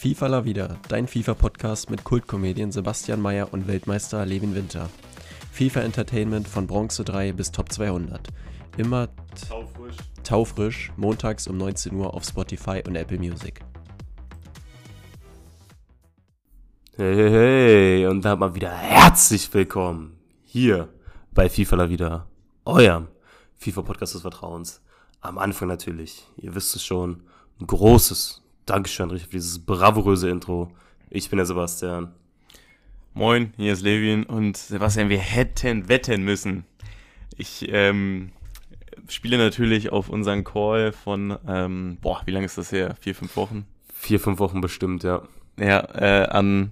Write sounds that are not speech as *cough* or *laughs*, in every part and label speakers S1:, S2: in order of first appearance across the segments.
S1: FIFA La Vida, dein FIFA-Podcast mit Kultkomedien Sebastian Mayer und Weltmeister Levin Winter. FIFA Entertainment von Bronze 3 bis Top 200. Immer
S2: Taufrisch.
S1: taufrisch, montags um 19 Uhr auf Spotify und Apple Music.
S2: Hey, hey, hey, und dann mal wieder herzlich willkommen hier bei FIFA La Vida, eurem FIFA-Podcast des Vertrauens. Am Anfang natürlich, ihr wisst es schon, ein großes Dankeschön richtig für dieses bravouröse Intro. Ich bin der Sebastian.
S3: Moin, hier ist Levin und Sebastian, wir hätten wetten müssen. Ich ähm, spiele natürlich auf unseren Call von, ähm, boah, wie lange ist das her? Vier, fünf Wochen?
S2: Vier, fünf Wochen bestimmt, ja.
S3: Ja, äh, an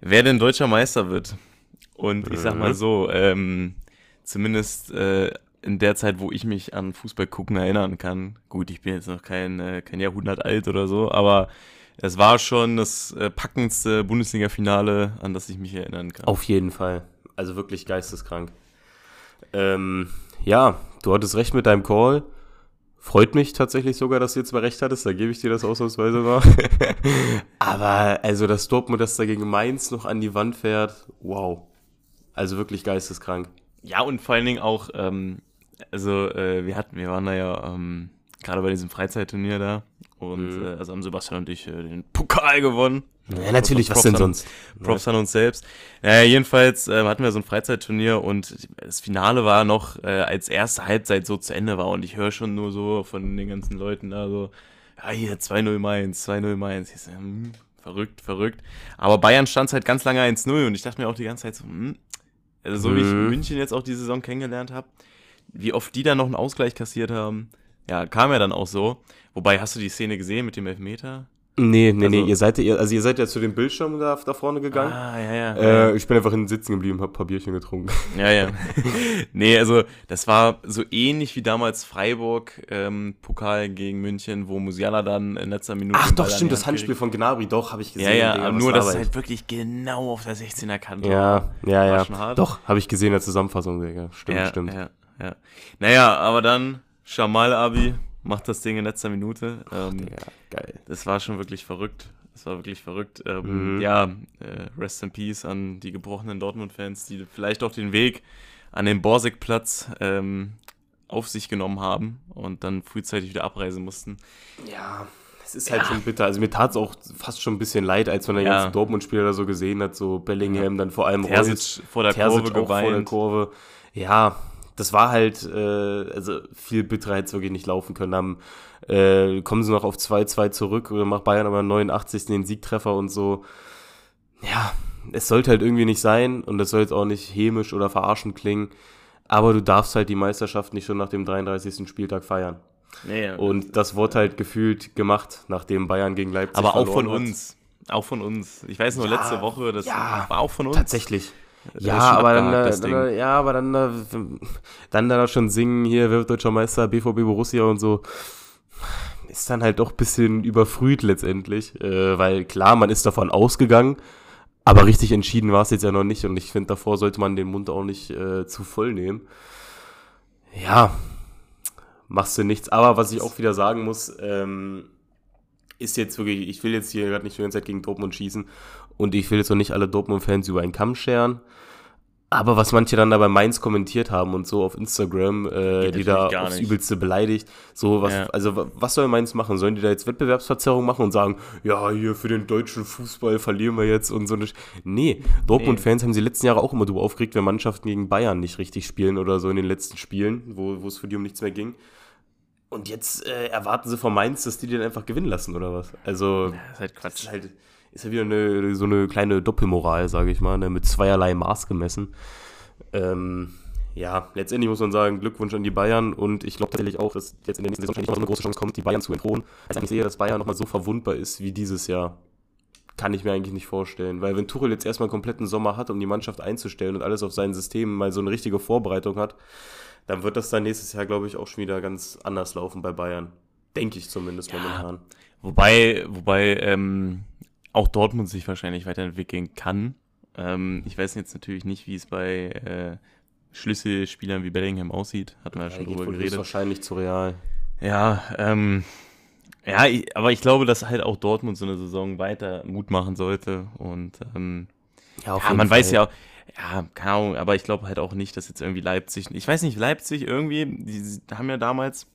S3: wer denn deutscher Meister wird. Und ich sag mal
S2: Mhm.
S3: so, ähm, zumindest äh, in der Zeit, wo ich mich an Fußball gucken erinnern kann. Gut, ich bin jetzt noch kein, äh, kein Jahrhundert alt oder so, aber es war schon das äh, packendste Bundesliga-Finale, an das ich mich erinnern kann.
S2: Auf jeden Fall. Also wirklich geisteskrank. Ähm, ja, du hattest recht mit deinem Call. Freut mich tatsächlich sogar, dass du jetzt mal recht hattest. Da gebe ich dir das ausnahmsweise mal. *laughs* Aber also, dass Dortmund das da gegen Mainz noch an die Wand fährt, wow. Also wirklich geisteskrank.
S3: Ja, und vor allen Dingen auch, ähm, also äh, wir hatten, wir waren da ja ähm, gerade bei diesem Freizeitturnier da und
S2: Mhm.
S3: äh, also haben Sebastian und ich äh, den Pokal gewonnen.
S2: Ja, natürlich, was
S3: Props
S2: denn
S3: an-
S2: sonst?
S3: Props an uns selbst. Naja, jedenfalls äh, hatten wir so ein Freizeitturnier und das Finale war noch, äh, als erste Halbzeit so zu Ende war und ich höre schon nur so von den ganzen Leuten da so, ja hier 2-0 Mainz, 2-0 Mainz. Ich so, hm, verrückt, verrückt. Aber Bayern stand halt ganz lange 1-0 und ich dachte mir auch die ganze Zeit so, hm, also so wie ich
S2: Mhm.
S3: München jetzt auch die Saison kennengelernt habe, wie oft die dann noch einen Ausgleich kassiert haben. Ja, kam ja dann auch so. Wobei, hast du die Szene gesehen mit dem Elfmeter?
S2: Nee, nee, nee,
S3: Also-
S2: ihr seid, ihr, also ihr seid ja zu dem Bildschirm da, da vorne gegangen.
S3: Ah, ja, ja.
S2: Äh, ich bin einfach hinten sitzen geblieben, hab ein paar Bierchen getrunken. *laughs*
S3: Ja, ja. *laughs* nee, also das war so ähnlich wie damals Freiburg ähm, Pokal gegen München, wo Musiala dann in letzter Minute.
S2: Ach doch, stimmt, das
S3: Hand
S2: Handspiel
S3: kriegt.
S2: von Gnabry, doch, habe ich gesehen.
S3: Ja, ja,
S2: Digga,
S3: aber nur, dass es halt wirklich genau auf der 16er Kante
S2: Ja, ja,
S3: War
S2: ja.
S3: schon hart.
S2: Doch, habe ich gesehen in der Zusammenfassung, Digga. Stimmt,
S3: ja,
S2: stimmt.
S3: Ja, ja. Naja, aber dann Shamal Abi macht das Ding in letzter Minute. Ähm,
S2: Digga, geil.
S3: das war schon wirklich verrückt. Das war wirklich verrückt. Ähm,
S2: Mhm.
S3: Ja, äh, Rest in Peace an die gebrochenen Dortmund-Fans, die vielleicht auch den Weg an den Borsigplatz ähm, auf sich genommen haben und dann frühzeitig wieder abreisen mussten.
S2: Ja, es ist halt schon bitter. Also mir tat es auch fast schon ein bisschen leid, als man den
S3: Ja.
S2: ganzen Dortmund-Spieler da so gesehen hat, so Bellingham, dann vor allem Reus,
S3: Terzic vor der
S2: Terzic
S3: Kurve
S2: auch vor der
S3: geweint.
S2: Kurve. Ja, das war halt, äh, also viel bitterer hätte es wirklich nicht laufen können. Dann äh, kommen sie noch auf 2-2 zurück oder macht Bayern aber am 89. den Siegtreffer und so. Ja, es sollte halt irgendwie nicht sein und das soll jetzt auch nicht hämisch oder verarschend klingen. Aber du darfst halt die Meisterschaft nicht schon nach dem 33. Spieltag feiern.
S3: Ja, ja.
S2: Und das wurde halt gefühlt gemacht, nachdem Bayern gegen Leipzig
S3: aber auch von
S2: hat.
S3: uns. Auch von uns. Ich weiß nur,
S2: Ja,
S3: letzte Woche, das
S2: ja,
S3: war auch von uns.
S2: Tatsächlich. Ja, aber dann,
S3: abgehakt,
S2: dann, äh, ja, aber dann, äh, dann da schon singen, hier, wird deutscher Meister, BVB Borussia und so, ist dann halt doch ein bisschen überfrüht letztendlich, äh, weil klar, man ist davon ausgegangen, aber richtig entschieden war es jetzt ja noch nicht und ich finde, davor sollte man den Mund auch nicht äh, zu voll nehmen. Ja, machst du nichts, aber was ich auch wieder sagen muss, ähm, ist jetzt wirklich, ich will jetzt hier gerade nicht die ganze Zeit gegen Dortmund schießen und ich will jetzt auch nicht alle Dortmund-Fans über einen Kamm scheren. Aber was manche dann da bei Mainz kommentiert haben und so auf Instagram, äh, die da aufs
S3: nicht.
S2: Übelste beleidigt, so was,
S3: Ja.
S2: also wa- was soll Mainz machen? Sollen die da jetzt Wettbewerbsverzerrung machen und sagen, ja, hier für den deutschen Fußball verlieren wir jetzt und so eine. Sch nee, Dortmund-Fans haben sie die letzten Jahre auch immer drüber aufgeregt, wenn Mannschaften gegen Bayern nicht richtig spielen oder so in den letzten Spielen, wo, es für die um nichts mehr ging. Und jetzt äh, erwarten sie von Mainz, dass die den einfach gewinnen lassen, oder was? Also,
S3: Das ist halt
S2: das
S3: Quatsch.
S2: ist halt, ist ja wieder eine, so eine kleine Doppelmoral, sage ich mal, ne, mit zweierlei Maß gemessen. Ähm, ja, letztendlich muss man sagen, Glückwunsch an die Bayern und ich glaube tatsächlich auch, dass jetzt in der nächsten Saison wahrscheinlich noch so eine große Chance kommt, die Bayern zu entthronen. Als ich sehe, dass Bayern nochmal so verwundbar ist wie dieses Jahr, kann ich mir eigentlich nicht vorstellen. Weil wenn Tuchel jetzt erstmal einen kompletten Sommer hat, um die Mannschaft einzustellen und alles auf sein System mal so eine richtige Vorbereitung hat, dann wird das dann nächstes Jahr, glaube ich, auch schon wieder ganz anders laufen bei Bayern. Denke ich zumindest
S3: Ja.
S2: momentan.
S3: Wobei, wobei ähm, auch Dortmund sich wahrscheinlich weiterentwickeln kann. Ähm, ich weiß jetzt natürlich nicht, wie es bei äh, Schlüsselspielern wie Bellingham aussieht. Hatten wir ja schon
S2: geht
S3: drüber geredet.
S2: wahrscheinlich zu real.
S3: Ja, ähm, Ja, ich, aber ich glaube, dass halt auch Dortmund so eine Saison weiter Mut machen sollte. Und ähm,
S2: Ja,
S3: ja, man weiß ja auch, ja, keine Ahnung, aber ich glaube halt auch nicht, dass jetzt irgendwie Leipzig, ich weiß nicht, Leipzig irgendwie, die haben ja damals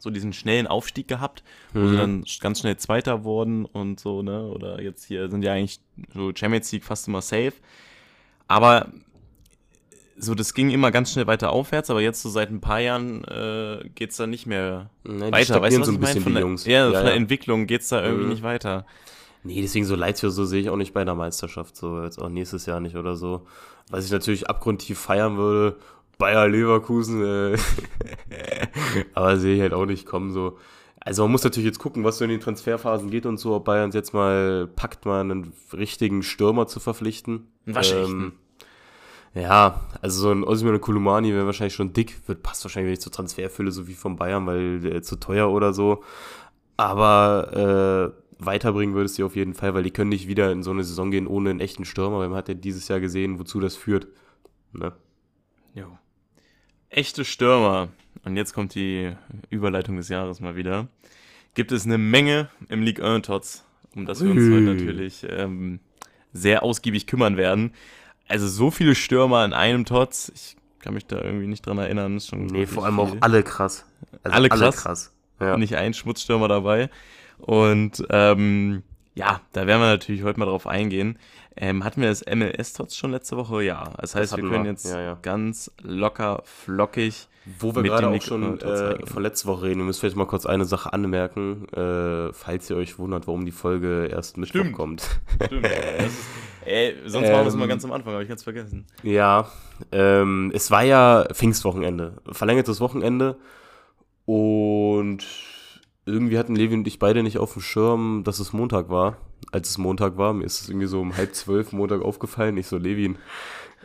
S3: so diesen schnellen Aufstieg gehabt, wo sie
S2: Mhm.
S3: dann ganz schnell Zweiter wurden und so, ne? Oder jetzt hier sind ja eigentlich so Champions League fast immer safe. Aber so, das ging immer ganz schnell weiter aufwärts, aber jetzt so seit ein paar Jahren äh, geht's da nicht mehr
S2: Ne, die
S3: weiter. Weißt du, was
S2: so ein
S3: ich meine?
S2: bisschen,
S3: Von
S2: die
S3: der,
S2: Jungs.
S3: Ja, von
S2: Ja,
S3: der
S2: ja.
S3: Entwicklung geht's da irgendwie
S2: Mhm.
S3: nicht weiter.
S2: Nee, deswegen so Leipzig so sehe ich auch nicht bei der Meisterschaft, so jetzt auch nächstes Jahr nicht oder so. Was ich natürlich abgrundtief feiern würde, Bayer Leverkusen, äh, *laughs* aber sehe ich halt auch nicht kommen so. Also man muss natürlich jetzt gucken, was so in den Transferphasen geht und so, ob Bayern es jetzt mal packt, mal einen richtigen Stürmer zu verpflichten.
S3: Waschechten.
S2: Ähm, ja, also so ein Osimhen und Kulumani wäre wahrscheinlich schon dick, wird passt wahrscheinlich nicht zur Transferfülle, so wie von Bayern, weil der zu teuer oder so. Aber äh, weiterbringen würde es sie auf jeden Fall, weil die können nicht wieder in so eine Saison gehen ohne einen echten Stürmer, weil man hat ja dieses Jahr gesehen, wozu das führt. Ne?
S3: Jo. Echte Stürmer. Und jetzt kommt die Überleitung des Jahres mal wieder. Gibt es eine Menge im League 1 Tots, um das wir uns heute natürlich ähm, sehr ausgiebig kümmern werden. Also so viele Stürmer in einem Tots, ich kann mich da irgendwie nicht dran erinnern. Ist schon
S2: Nee, vor allem auch
S3: viel.
S2: alle krass. Also
S3: Alle krass?
S2: Ja.
S3: nicht ein Schmutzstürmer dabei. Und ähm, ja, da werden wir natürlich heute mal drauf eingehen. Ähm, hatten wir das MLS-Tots schon letzte Woche? Ja. Das heißt, wir
S2: hatten
S3: können
S2: wir.
S3: jetzt
S2: Ja, ja.
S3: ganz locker, flockig.
S2: Wo wir
S3: mit
S2: gerade
S3: dem
S2: auch
S3: Nick-
S2: schon
S3: äh,
S2: von letzter Woche reden, wir müssen vielleicht mal kurz eine Sache anmerken, äh, falls ihr euch wundert, warum die Folge erst Mittwoch
S3: Stimmt.
S2: kommt.
S3: Stimmt. *laughs* Das ist, ey, sonst machen wir es
S2: Ähm,
S3: mal ganz am Anfang, habe ich ganz vergessen.
S2: Ja, ähm, es war ja Pfingstwochenende, verlängertes Wochenende und irgendwie hatten Levi und ich beide nicht auf dem Schirm, dass es Montag war. Als es Montag war, mir ist es irgendwie so um halb zwölf Montag aufgefallen. Ich so, Levin,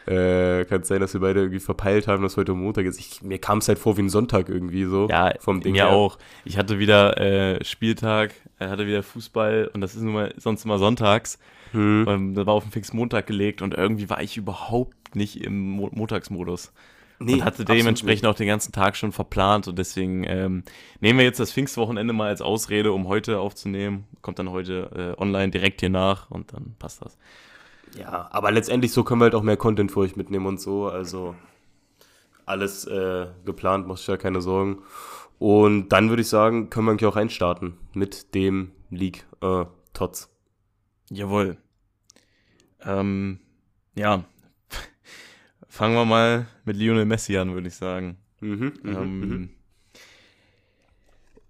S2: äh, kann es sein, dass wir beide irgendwie verpeilt haben, dass heute Montag ist. Ich, mir kam es halt vor wie ein Sonntag irgendwie so.
S3: Ja,
S2: vom Ding
S3: mir
S2: her.
S3: auch. Ich hatte wieder äh, Spieltag, hatte wieder Fußball und das ist nun mal sonst immer sonntags.
S2: Hm.
S3: Ähm, da war auf den Fixmontag gelegt und irgendwie war ich überhaupt nicht im Mo Montagsmodus.
S2: Nee,
S3: und hatte dementsprechend auch den ganzen Tag schon verplant und deswegen ähm, nehmen wir jetzt das Pfingstwochenende mal als Ausrede, um heute aufzunehmen. Kommt dann heute äh, online direkt hier nach und dann passt das.
S2: Ja, aber letztendlich so können wir halt auch mehr Content für euch mitnehmen und so. Also alles äh, geplant, mach ich ja keine Sorgen. Und dann würde ich sagen, können wir eigentlich auch reinstarten mit dem League äh, Tots.
S3: Jawohl. Ähm, ja. Fangen wir mal mit Lionel Messi an, würde ich sagen.
S2: Mhm,
S3: Ähm,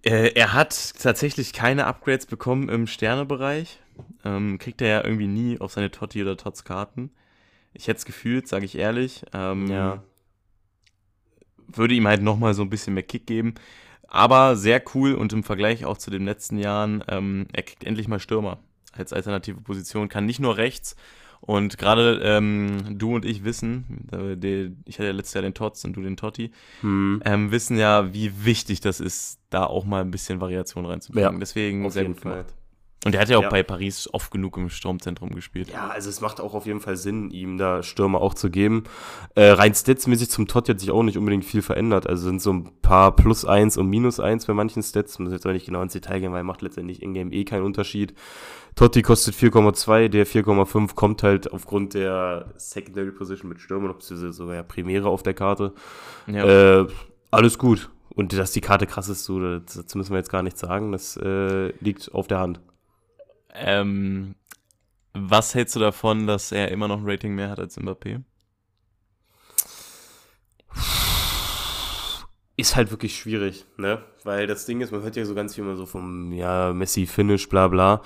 S3: äh, er hat tatsächlich keine Upgrades bekommen im Sternebereich. Ähm, kriegt er ja irgendwie nie auf seine Totti oder Tots Karten. Ich hätte es gefühlt, sage ich ehrlich. Ähm,
S2: Ja.
S3: Würde ihm halt nochmal so ein bisschen mehr Kick geben. Aber sehr cool und im Vergleich auch zu den letzten Jahren, ähm, er kriegt endlich mal Stürmer als alternative Position. Kann nicht nur rechts. Und gerade ähm, du und ich wissen, die, ich hatte ja letztes Jahr den Tots und du den Totti,
S2: Hm.
S3: ähm, wissen ja, wie wichtig das ist, da auch mal ein bisschen Variation reinzubringen.
S2: Ja,
S3: Deswegen
S2: auf
S3: sehr
S2: jeden
S3: gut
S2: Fall.
S3: gemacht. Und er hat ja auch
S2: Ja.
S3: bei Paris oft genug im Sturmzentrum gespielt.
S2: Ja, also es macht auch auf jeden Fall Sinn, ihm da Stürmer auch zu geben. Äh, rein statsmäßig zum Totti hat sich auch nicht unbedingt viel verändert. Also sind so ein paar Plus 1 und Minus 1 bei manchen Stats. Muss jetzt auch nicht genau ins Detail gehen, weil macht letztendlich in-game eh keinen Unterschied. Totti kostet 4,2, der 4,5 kommt halt aufgrund der Secondary Position mit Stürmer, beziehungsweise sogar ja Primäre auf der Karte.
S3: Ja.
S2: Äh, alles gut. Und dass die Karte krass ist, so, dazu müssen wir jetzt gar nichts sagen. Das äh, liegt auf der Hand.
S3: Ähm, was hältst du davon, dass er immer noch ein Rating mehr hat als Mbappé?
S2: ist halt wirklich schwierig, ne? Weil das Ding ist, man hört ja so ganz viel immer so vom, ja, Messi-Finish, bla bla.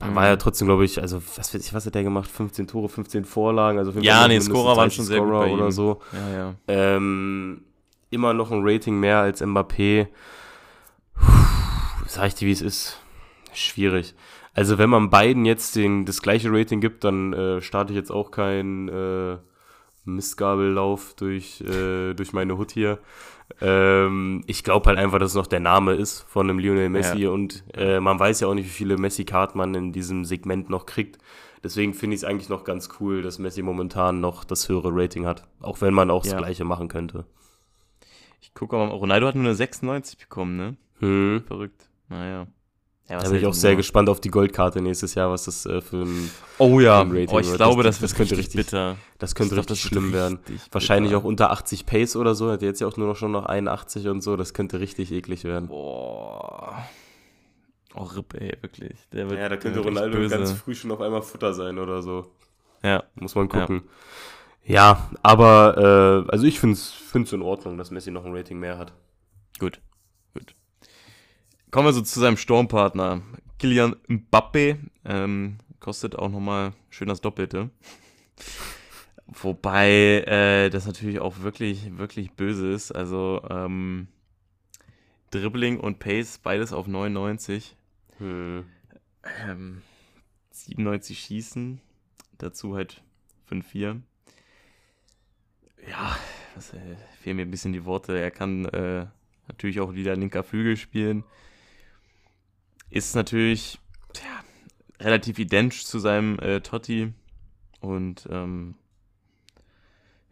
S3: Mhm.
S2: War ja trotzdem, glaube ich, also was weiß ich, was hat der gemacht? 15 Tore, 15 Vorlagen, also
S3: Ja, nee, Scorer waren
S2: 30
S3: schon sehr gut bei
S2: oder
S3: ihm.
S2: so.
S3: Ja, ja.
S2: Ähm, immer noch ein Rating mehr als Mbappé. Sag ich dir, wie es ist. Schwierig. Also wenn man beiden jetzt den, das gleiche Rating gibt, dann äh, starte ich jetzt auch keinen äh, Mistgabellauf durch, äh, durch meine Hut hier. Ähm, ich glaube halt einfach, dass es noch der Name ist von einem Lionel Messi
S3: Ja.
S2: und äh, man weiß ja auch nicht, wie viele Messi-Karten man in diesem Segment noch kriegt. Deswegen finde ich es eigentlich noch ganz cool, dass Messi momentan noch das höhere Rating hat. Auch wenn man auch das
S3: Ja.
S2: gleiche machen könnte.
S3: Ich gucke mal, Ronaldo hat nur eine 96 bekommen, ne?
S2: Hm.
S3: Verrückt. Naja. Ja,
S2: Da bin ich auch sehr gespannt auf die Goldkarte nächstes Jahr, was das äh, für ein.
S3: Oh ja,
S2: im Rating
S3: oh, ich
S2: wird.
S3: glaube,
S2: Das-
S3: das,
S2: das könnte
S3: richtig bitter.
S2: Das könnte
S3: Ich glaub,
S2: richtig
S3: wird
S2: schlimm werden.
S3: richtig
S2: Wahrscheinlich
S3: bitter.
S2: auch unter 80 Pace oder so. Hat jetzt ja auch nur noch schon noch 81 und so. Das könnte richtig eklig werden.
S3: Boah. Oh, Ripp, ey, wirklich. Der wird,
S2: Ja, da könnte Ronaldo
S3: böse.
S2: ganz früh schon auf einmal Futter sein oder so.
S3: Ja,
S2: Muss man gucken. Ja, aber äh, also ich finde es in Ordnung, dass Messi noch ein Rating mehr hat.
S3: Gut. Kommen wir so zu seinem Sturmpartner. Kylian Mbappe. Ähm, kostet auch nochmal schön das Doppelte. Wobei äh, das natürlich auch wirklich, wirklich böse ist. Also ähm, Dribbling und Pace, beides auf 99.
S2: Hm.
S3: Ähm, 97 schießen, dazu halt 5-4. Ja, das, äh, fehlen mir ein bisschen die Worte. Er kann äh, natürlich auch wieder linker Flügel spielen. Ist natürlich tja, relativ identisch zu seinem äh, Totti. Und ähm,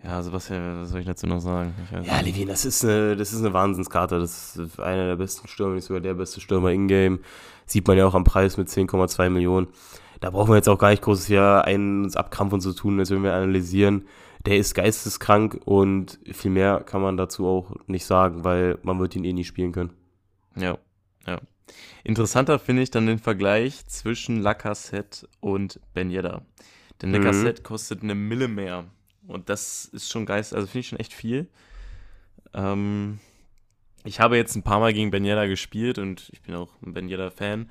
S3: ja, also was, soll ich dazu noch sagen?
S2: Ja,
S3: nicht.
S2: Levin, das ist eine, das ist eine Wahnsinnskarte. Das ist einer der besten Stürmer, nicht sogar der beste Stürmer in-game. Sieht man ja auch am Preis mit 10,2 Millionen. Da brauchen wir jetzt auch gar nicht groß hier einen uns abkrampfen zu tun, als wenn wir analysieren. Der ist geisteskrank und viel mehr kann man dazu auch nicht sagen, weil man wird ihn eh nie spielen können.
S3: Ja, ja. Interessanter finde ich dann den Vergleich zwischen Lacassette und Ben Yedda. Denn
S2: Mhm.
S3: Lacassette kostet eine Mille mehr. Und das ist schon geist, also finde ich schon echt viel. Ähm, ich habe jetzt ein paar Mal gegen Ben Yedda gespielt und ich bin auch ein Ben Yedda-Fan.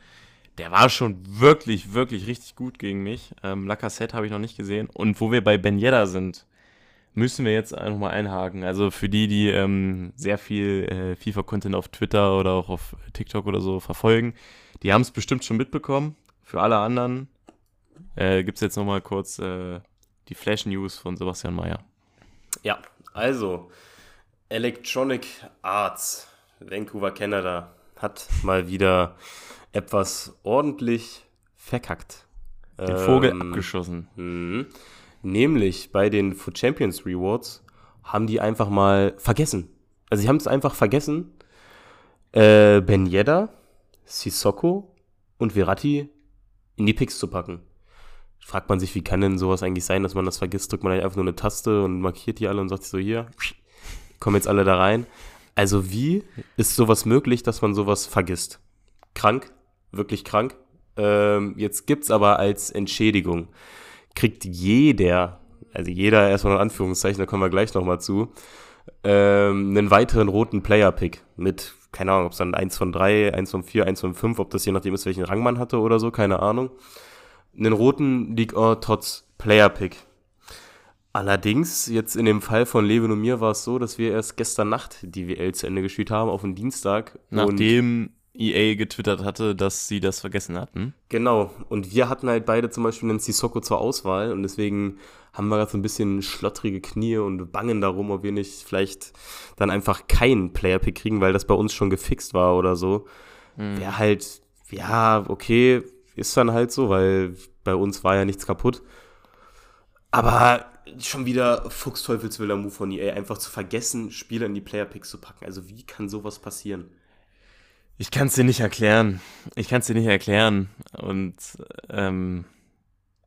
S3: Der war schon wirklich, wirklich richtig gut gegen mich. Ähm, Lacassette habe ich noch nicht gesehen. Und wo wir bei Ben Yedda sind, müssen wir jetzt einfach mal einhaken. Also für die, die ähm, sehr viel äh, FIFA-Content auf Twitter oder auch auf TikTok oder so verfolgen, die haben es bestimmt schon mitbekommen. Für alle anderen äh, gibt es jetzt nochmal kurz äh, die Flash-News von Sebastian Mayer.
S2: Ja, also Electronic Arts, Vancouver, Canada, hat mal wieder etwas ordentlich verkackt.
S3: Den Vogel
S2: Ähm,
S3: abgeschossen.
S2: Mhm. Nämlich bei den Food Champions Rewards haben die einfach mal vergessen. Also sie haben es einfach vergessen, äh, Ben Yedda, Sissoko und Verratti in die Picks zu packen. Fragt man sich, wie kann denn sowas eigentlich sein, dass man das vergisst? Drückt man dann einfach nur eine Taste und markiert die alle und sagt so, hier, kommen jetzt alle da rein. Also wie ist sowas möglich, dass man sowas vergisst? Krank, wirklich krank. Ähm, jetzt gibt's aber als Entschädigung, kriegt jeder, also jeder erstmal in Anführungszeichen, da kommen wir gleich nochmal zu, ähm, einen weiteren roten Player-Pick mit, keine Ahnung, ob es dann 1 von 3, 1 von 4, 1 von 5, ob das je nachdem ist, welchen Rang man hatte oder so, keine Ahnung. Einen roten League or Tots Player-Pick. Allerdings, jetzt in dem Fall von Levin und mir war es so, dass wir erst gestern Nacht die WL zu Ende gespielt haben, auf den Dienstag.
S3: Nachdem EA getwittert hatte, dass sie das vergessen hatten.
S2: Genau. Und wir hatten halt beide zum Beispiel einen Sissoko zur Auswahl und deswegen haben wir gerade so ein bisschen schlottrige Knie und bangen darum, ob wir nicht vielleicht dann einfach keinen Player-Pick kriegen, weil das bei uns schon gefixt war oder so. Wäre halt, ja, okay, ist dann halt so, weil bei uns war ja nichts kaputt. Aber schon wieder Fuchsteufelswiller Move von EA, einfach zu vergessen, Spieler in die Player-Picks zu packen. Also wie kann sowas passieren?
S3: Ich kann es dir nicht erklären. Ich kann es dir nicht erklären. Und ähm,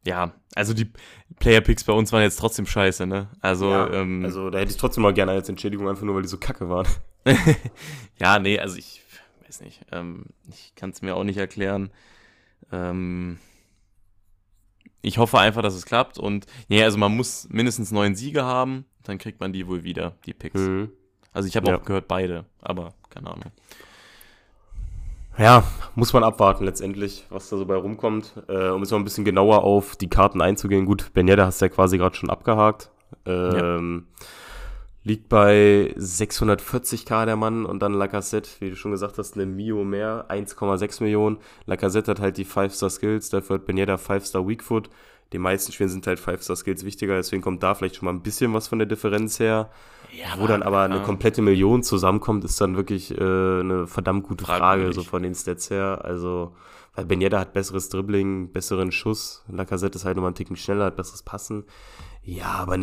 S3: ja, also die Player-Picks bei uns waren jetzt trotzdem scheiße, ne? Also,
S2: ja,
S3: ähm,
S2: also da hätte ich trotzdem mal gerne als Entschädigung, einfach nur, weil die so kacke waren. *laughs* *laughs*
S3: ja, nee, also ich weiß nicht. Ähm, ich kann es mir auch nicht erklären. Ähm, ich hoffe einfach, dass es klappt. Und nee, also man muss mindestens neun Siege haben, dann kriegt man die wohl wieder, die Picks.
S2: Mhm.
S3: Also ich habe
S2: Ja.
S3: auch gehört beide, aber keine Ahnung.
S2: Ja, muss man abwarten letztendlich, was da so bei rumkommt. Äh, um jetzt noch ein bisschen genauer auf die Karten einzugehen. Gut, Benjeda hast du ja quasi gerade schon abgehakt. Ähm, Liegt bei 640k der Mann und dann Lacazette, wie du schon gesagt hast, eine Mio mehr, 1,6 Millionen. Lacazette hat halt die 5-Star-Skills, dafür hat Benjeda 5-Star Weakfoot. Die meisten Spielen sind halt 5-Star-Skills wichtiger, deswegen kommt da vielleicht schon mal ein bisschen was von der Differenz her.
S3: Ja,
S2: Wo dann aber eine komplette Million zusammenkommt, ist dann wirklich äh, eine verdammt gute Frage,
S3: Fragwürdig.
S2: so von den Stats her. Also, weil Ben Yedda hat besseres Dribbling, besseren Schuss, Lacazette ist halt nochmal einen Ticken schneller, hat besseres Passen. Ja, aber